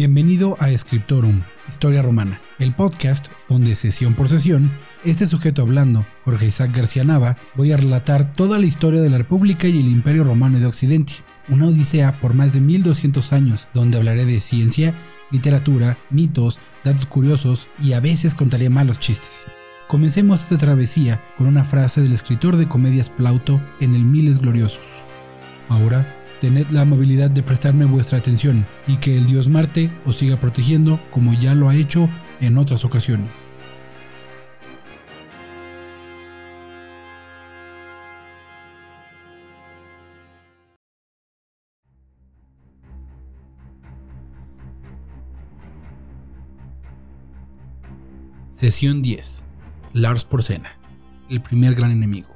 Bienvenido a Scriptorum, Historia Romana, el podcast donde sesión por sesión, este sujeto hablando, Jorge Isaac García Nava, voy a relatar toda la historia de la República y el Imperio Romano de Occidente, una odisea por más de 1200 años donde hablaré de ciencia, literatura, mitos, datos curiosos y a veces contaré malos chistes. Comencemos esta travesía con una frase del escritor de comedias Plauto en el Miles Gloriosos. Ahora tened la amabilidad de prestarme vuestra atención y que el dios Marte os siga protegiendo como ya lo ha hecho en otras ocasiones. Sesión 10. Lars Porcena, el primer gran enemigo.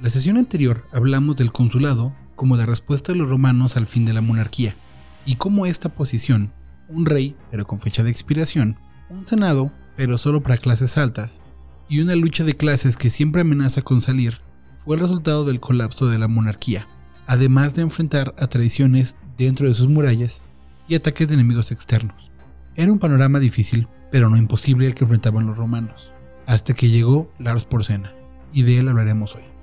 La sesión anterior hablamos del consulado como la respuesta de los romanos al fin de la monarquía, y cómo esta posición, un rey pero con fecha de expiración, un senado pero solo para clases altas, y una lucha de clases que siempre amenaza con salir, fue el resultado del colapso de la monarquía, además de enfrentar a traiciones dentro de sus murallas y ataques de enemigos externos. Era un panorama difícil, pero no imposible el que enfrentaban los romanos, hasta que llegó Lars Porcena, y de él hablaremos hoy.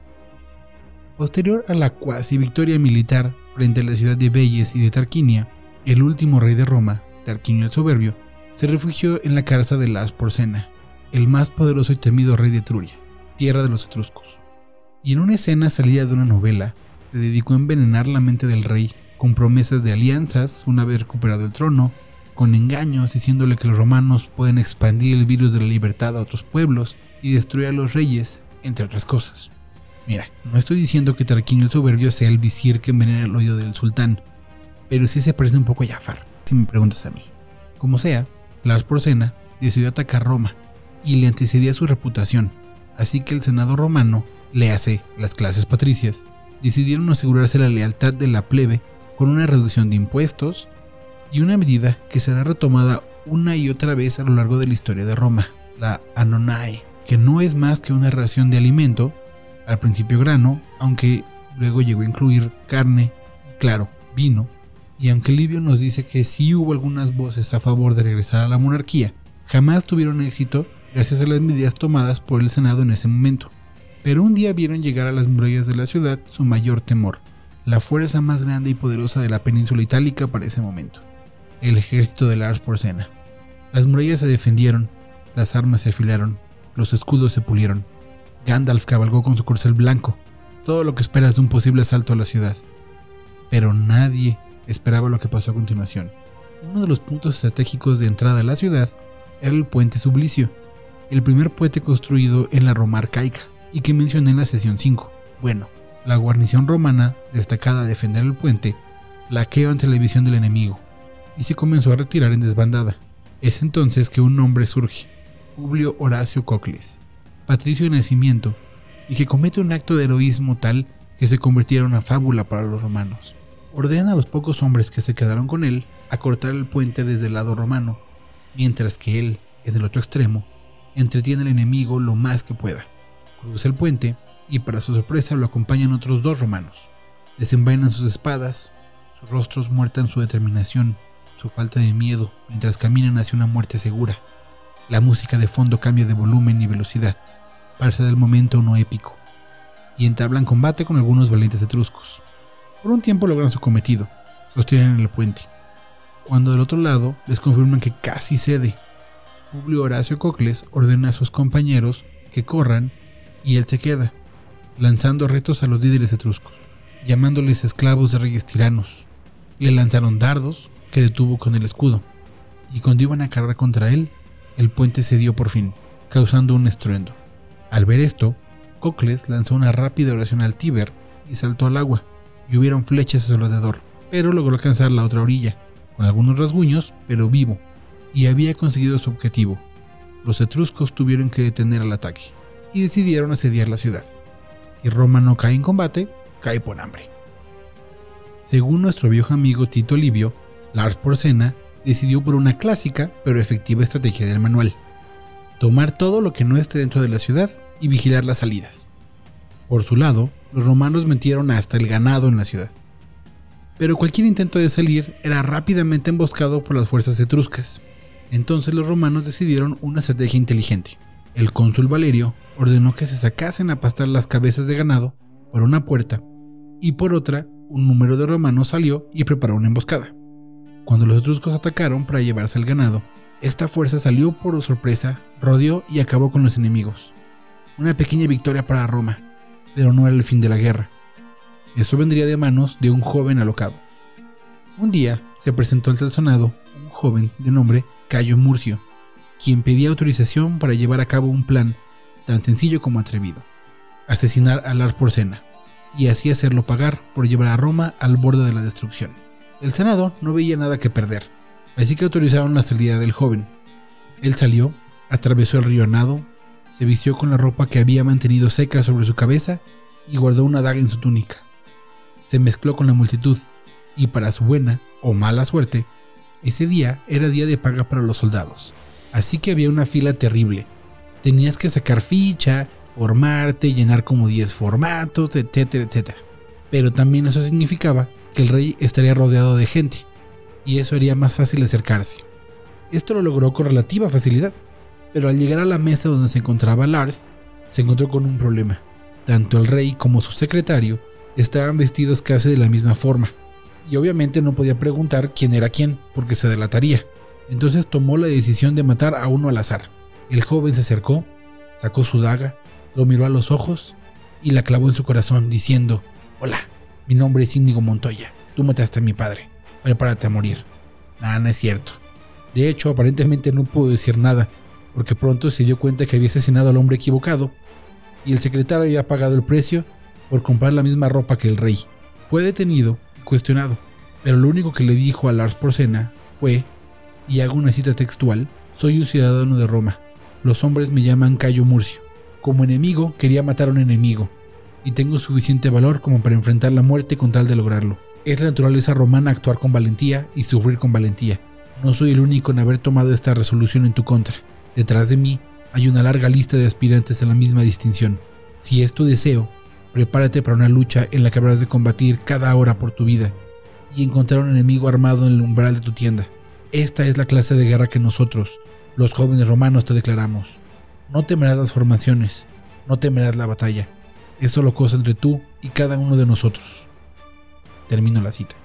Posterior a la cuasi victoria militar frente a la ciudad de Belles y de Tarquinia, el último rey de Roma, Tarquinio el Soberbio, se refugió en la cárcel de Las Porcena, el más poderoso y temido rey de Etruria, tierra de los etruscos. Y en una escena salida de una novela, se dedicó a envenenar la mente del rey con promesas de alianzas una vez recuperado el trono, con engaños diciéndole que los romanos pueden expandir el virus de la libertad a otros pueblos y destruir a los reyes, entre otras cosas. Mira, no estoy diciendo que Tarquinio el Soberbio sea el visir que envenena el oído del sultán, pero sí se parece un poco a Jafar, si me preguntas a mí. Como sea, Lars Porcena decidió atacar Roma y le antecedía su reputación, así que el Senado romano, le hace las clases patricias, decidieron asegurarse la lealtad de la plebe con una reducción de impuestos y una medida que será retomada una y otra vez a lo largo de la historia de Roma, la Anonae, que no es más que una ración de alimento al principio grano, aunque luego llegó a incluir carne claro, vino. Y aunque Livio nos dice que sí hubo algunas voces a favor de regresar a la monarquía, jamás tuvieron éxito gracias a las medidas tomadas por el Senado en ese momento. Pero un día vieron llegar a las murallas de la ciudad su mayor temor, la fuerza más grande y poderosa de la península itálica para ese momento, el ejército de Lars Porcena. Las murallas se defendieron, las armas se afilaron, los escudos se pulieron, Gandalf cabalgó con su corcel blanco, todo lo que esperas de un posible asalto a la ciudad. Pero nadie esperaba lo que pasó a continuación. Uno de los puntos estratégicos de entrada a la ciudad era el puente Sublicio, el primer puente construido en la Roma arcaica y que mencioné en la sesión 5. Bueno, la guarnición romana, destacada a defender el puente, laqueó ante la visión del enemigo y se comenzó a retirar en desbandada. Es entonces que un hombre surge, Publio Horacio Cocles, patricio de nacimiento, y que comete un acto de heroísmo tal que se convirtiera en una fábula para los romanos. Ordena a los pocos hombres que se quedaron con él a cortar el puente desde el lado romano, mientras que él, en el otro extremo, entretiene al enemigo lo más que pueda. Cruza el puente y para su sorpresa lo acompañan otros dos romanos. Desenvainan sus espadas, sus rostros muertan su determinación, su falta de miedo, mientras caminan hacia una muerte segura. La música de fondo cambia de volumen y velocidad, para ser del momento uno épico, y entablan combate con algunos valientes etruscos. Por un tiempo logran su cometido, los tiran en el puente, cuando del otro lado les confirman que casi cede. Publio Horacio Cocles ordena a sus compañeros que corran y él se queda, lanzando retos a los líderes etruscos, llamándoles esclavos de reyes tiranos. Le lanzaron dardos que detuvo con el escudo, y cuando iban a cargar contra él, el puente cedió por fin, causando un estruendo. Al ver esto, Cocles lanzó una rápida oración al Tíber y saltó al agua, y hubieron flechas a su alrededor, pero logró alcanzar la otra orilla, con algunos rasguños, pero vivo, y había conseguido su objetivo. Los etruscos tuvieron que detener el ataque, y decidieron asediar la ciudad. Si Roma no cae en combate, cae por hambre. Según nuestro viejo amigo Tito Livio, Lars Porcena decidió por una clásica pero efectiva estrategia del manual. Tomar todo lo que no esté dentro de la ciudad y vigilar las salidas. Por su lado, los romanos metieron hasta el ganado en la ciudad. pero cualquier intento de salir era rápidamente emboscado por las fuerzas etruscas. Entonces los romanos decidieron una estrategia inteligente. El cónsul Valerio ordenó que se sacasen a pastar las cabezas de ganado por una puerta y por otra un número de romanos salió y preparó una emboscada. Cuando los etruscos atacaron para llevarse el ganado, esta fuerza salió por sorpresa, rodeó y acabó con los enemigos. Una pequeña victoria para Roma, pero no era el fin de la guerra. Esto vendría de manos de un joven alocado. Un día se presentó ante el Senado un joven de nombre Cayo Murcio, quien pedía autorización para llevar a cabo un plan tan sencillo como atrevido, asesinar a Lars Porcena, y así hacerlo pagar por llevar a Roma al borde de la destrucción. El Senado no veía nada que perder, así que autorizaron la salida del joven. Él salió, atravesó el río Nado, se vistió con la ropa que había mantenido seca sobre su cabeza y guardó una daga en su túnica. Se mezcló con la multitud, y para su buena o mala suerte, ese día era día de paga para los soldados, así que había una fila terrible. Tenías que sacar ficha, formarte, llenar como 10 formatos, etcétera, etcétera. Pero también eso significaba que el rey estaría rodeado de gente, y eso haría más fácil acercarse. Esto lo logró con relativa facilidad, pero al llegar a la mesa donde se encontraba Lars, se encontró con un problema. Tanto el rey como su secretario estaban vestidos casi de la misma forma, y obviamente no podía preguntar quién era quién, porque se delataría. Entonces tomó la decisión de matar a uno al azar. El joven se acercó, sacó su daga, lo miró a los ojos y la clavó en su corazón, diciendo, Hola, mi nombre es Índigo Montoya, tú mataste a mi padre, prepárate a morir. Nada, no es cierto. De hecho, aparentemente no pudo decir nada, porque pronto se dio cuenta que había asesinado al hombre equivocado, y el secretario había pagado el precio por comprar la misma ropa que el rey. Fue detenido cuestionado, pero lo único que le dijo a Lars Porcena fue, y hago una cita textual, soy un ciudadano de Roma, los hombres me llaman Cayo Murcio, como enemigo quería matar a un enemigo, y tengo suficiente valor como para enfrentar la muerte con tal de lograrlo. Es la naturaleza romana actuar con valentía y sufrir con valentía. No soy el único en haber tomado esta resolución en tu contra. Detrás de mí hay una larga lista de aspirantes a la misma distinción. Si es tu deseo, Prepárate para una lucha en la que habrás de combatir cada hora por tu vida y encontrar un enemigo armado en el umbral de tu tienda. Esta es la clase de guerra que nosotros, los jóvenes romanos, te declaramos. No temerás las formaciones, no temerás la batalla. Es solo cosa entre tú y cada uno de nosotros. Termino la cita.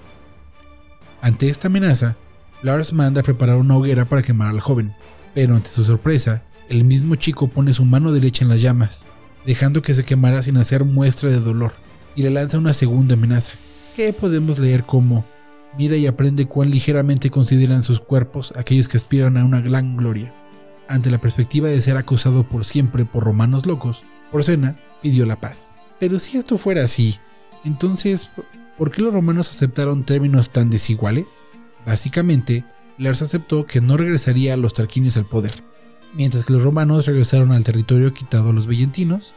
Ante esta amenaza, Lars manda a preparar una hoguera para quemar al joven, pero ante su sorpresa, el mismo chico pone su mano derecha en las llamas dejando que se quemara sin hacer muestra de dolor, y le lanza una segunda amenaza, que podemos leer como Mira y aprende cuán ligeramente consideran sus cuerpos aquellos que aspiran a una gran gloria. Ante la perspectiva de ser acusado por siempre por romanos locos, Porcena pidió la paz. Pero si esto fuera así, entonces, ¿por qué los romanos aceptaron términos tan desiguales? Básicamente, Lars aceptó que no regresaría a los tarquinios al poder, mientras que los romanos regresaron al territorio quitado a los vellentinos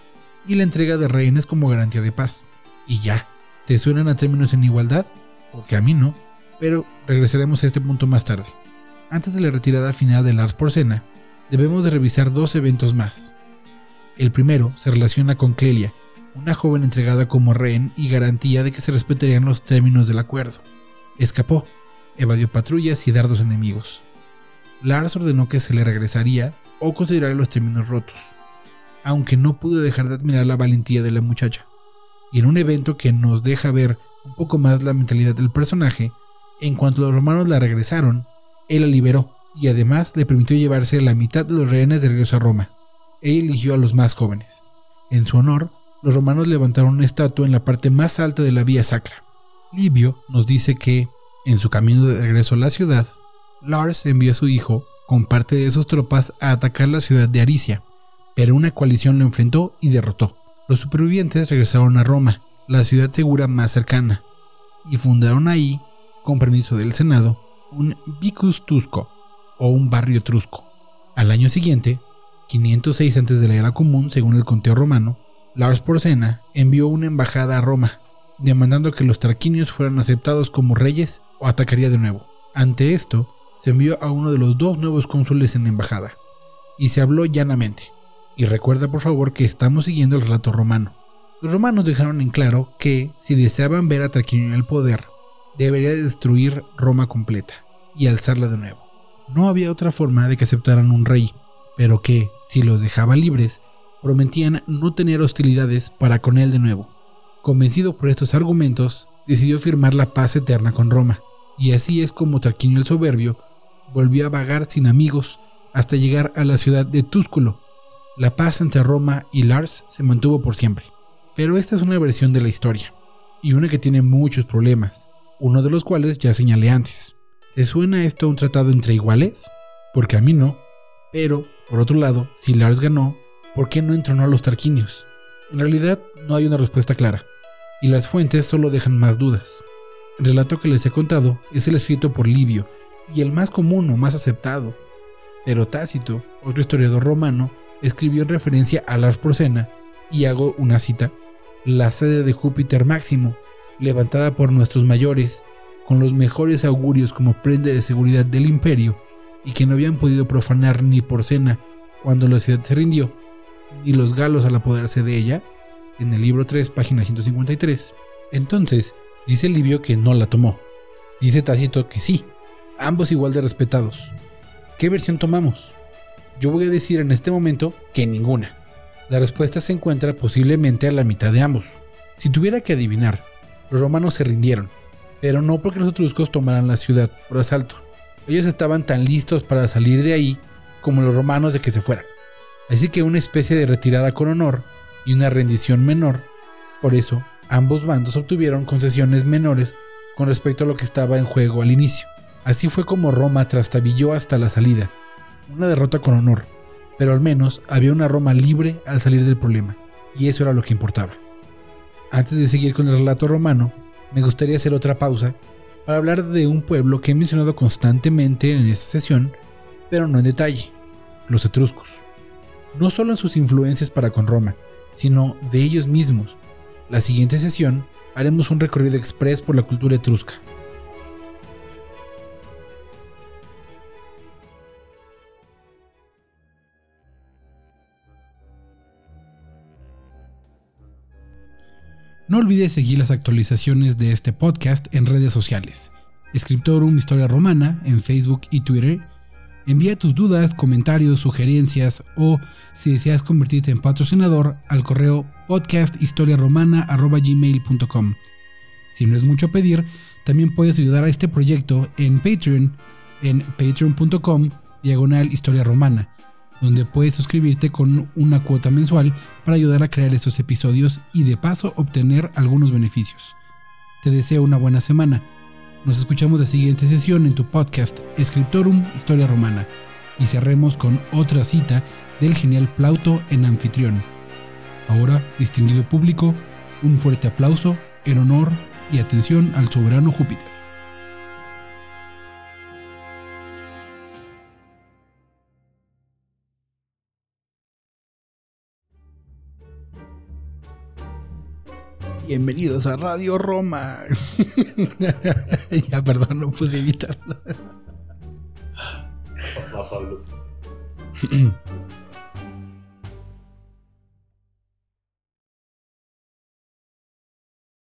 y la entrega de rehenes como garantía de paz. Y ya, ¿te suenan a términos en igualdad? Porque a mí no, pero regresaremos a este punto más tarde. Antes de la retirada final de Lars Porcena, debemos de revisar dos eventos más. El primero se relaciona con Clelia, una joven entregada como rehén y garantía de que se respetarían los términos del acuerdo. Escapó, evadió patrullas y dardos enemigos. Lars ordenó que se le regresaría o considerar los términos rotos, aunque no pude dejar de admirar la valentía de la muchacha. Y en un evento que nos deja ver un poco más la mentalidad del personaje, en cuanto los romanos la regresaron, él la liberó y además le permitió llevarse la mitad de los rehenes de regreso a Roma. Ella eligió a los más jóvenes. En su honor, los romanos levantaron una estatua en la parte más alta de la vía sacra. Livio nos dice que, en su camino de regreso a la ciudad, Lars envió a su hijo con parte de sus tropas a atacar la ciudad de Aricia, pero una coalición lo enfrentó y derrotó. Los supervivientes regresaron a Roma, la ciudad segura más cercana, y fundaron ahí, con permiso del Senado, un Vicus Tusco, o un barrio etrusco. Al año siguiente, 506 antes de la era común según el conteo romano, Lars Porcena envió una embajada a Roma, demandando que los tarquinios fueran aceptados como reyes o atacaría de nuevo. Ante esto, se envió a uno de los dos nuevos cónsules en la embajada, y se habló llanamente. Y recuerda por favor que estamos siguiendo el relato romano. Los romanos dejaron en claro que, si deseaban ver a Tarquinio en el poder, debería destruir Roma completa y alzarla de nuevo. No había otra forma de que aceptaran un rey, pero que, si los dejaba libres, prometían no tener hostilidades para con él de nuevo. Convencido por estos argumentos, decidió firmar la paz eterna con Roma, y así es como Tarquinio el Soberbio volvió a vagar sin amigos hasta llegar a la ciudad de Túsculo. La paz entre Roma y Lars se mantuvo por siempre. Pero esta es una versión de la historia, y una que tiene muchos problemas, uno de los cuales ya señalé antes. ¿Te suena esto un tratado entre iguales? Porque a mí no. Pero, por otro lado, si Lars ganó, ¿por qué no entronó a los Tarquinios? En realidad no hay una respuesta clara, y las fuentes solo dejan más dudas. El relato que les he contado es el escrito por Livio, y el más común o más aceptado. Pero Tácito, otro historiador romano, escribió en referencia a Lars Porcena, y hago una cita, la sede de Júpiter Máximo, levantada por nuestros mayores, con los mejores augurios como prenda de seguridad del imperio, y que no habían podido profanar ni Porcena cuando la ciudad se rindió, ni los galos al apoderarse de ella, en el libro 3, página 153. Entonces, dice Livio que no la tomó. Dice Tácito que sí, ambos igual de respetados. ¿Qué versión tomamos? Yo voy a decir en este momento que ninguna. La respuesta se encuentra posiblemente a la mitad de ambos. Si tuviera que adivinar, los romanos se rindieron, pero no porque los etruscos tomaran la ciudad por asalto. Ellos estaban tan listos para salir de ahí como los romanos de que se fueran. Así que una especie de retirada con honor y una rendición menor. Por eso, ambos bandos obtuvieron concesiones menores con respecto a lo que estaba en juego al inicio. Así fue como Roma trastabilló hasta la salida. Una derrota con honor, pero al menos había una Roma libre al salir del problema, y eso era lo que importaba. Antes de seguir con el relato romano, me gustaría hacer otra pausa para hablar de un pueblo que he mencionado constantemente en esta sesión, pero no en detalle, los etruscos. No solo en sus influencias para con Roma, sino de ellos mismos. La siguiente sesión haremos un recorrido express por la cultura etrusca. No olvides seguir las actualizaciones de este podcast en redes sociales. Scriptorum Historia Romana en Facebook y Twitter. Envía tus dudas, comentarios, sugerencias o si deseas convertirte en patrocinador al correo podcasthistoriaromana.gmail.com. Si no es mucho pedir, también puedes ayudar a este proyecto en Patreon en patreon.com diagonal historia romana donde puedes suscribirte con una cuota mensual para ayudar a crear estos episodios y de paso obtener algunos beneficios. Te deseo una buena semana. Nos escuchamos la siguiente sesión en tu podcast Scriptorum Historia Romana y cerremos con otra cita del genial Plauto en anfitrión. Ahora, distinguido público, un fuerte aplauso en honor y atención al soberano Júpiter. Bienvenidos a Radio Roma. ya, perdón, no pude evitarlo.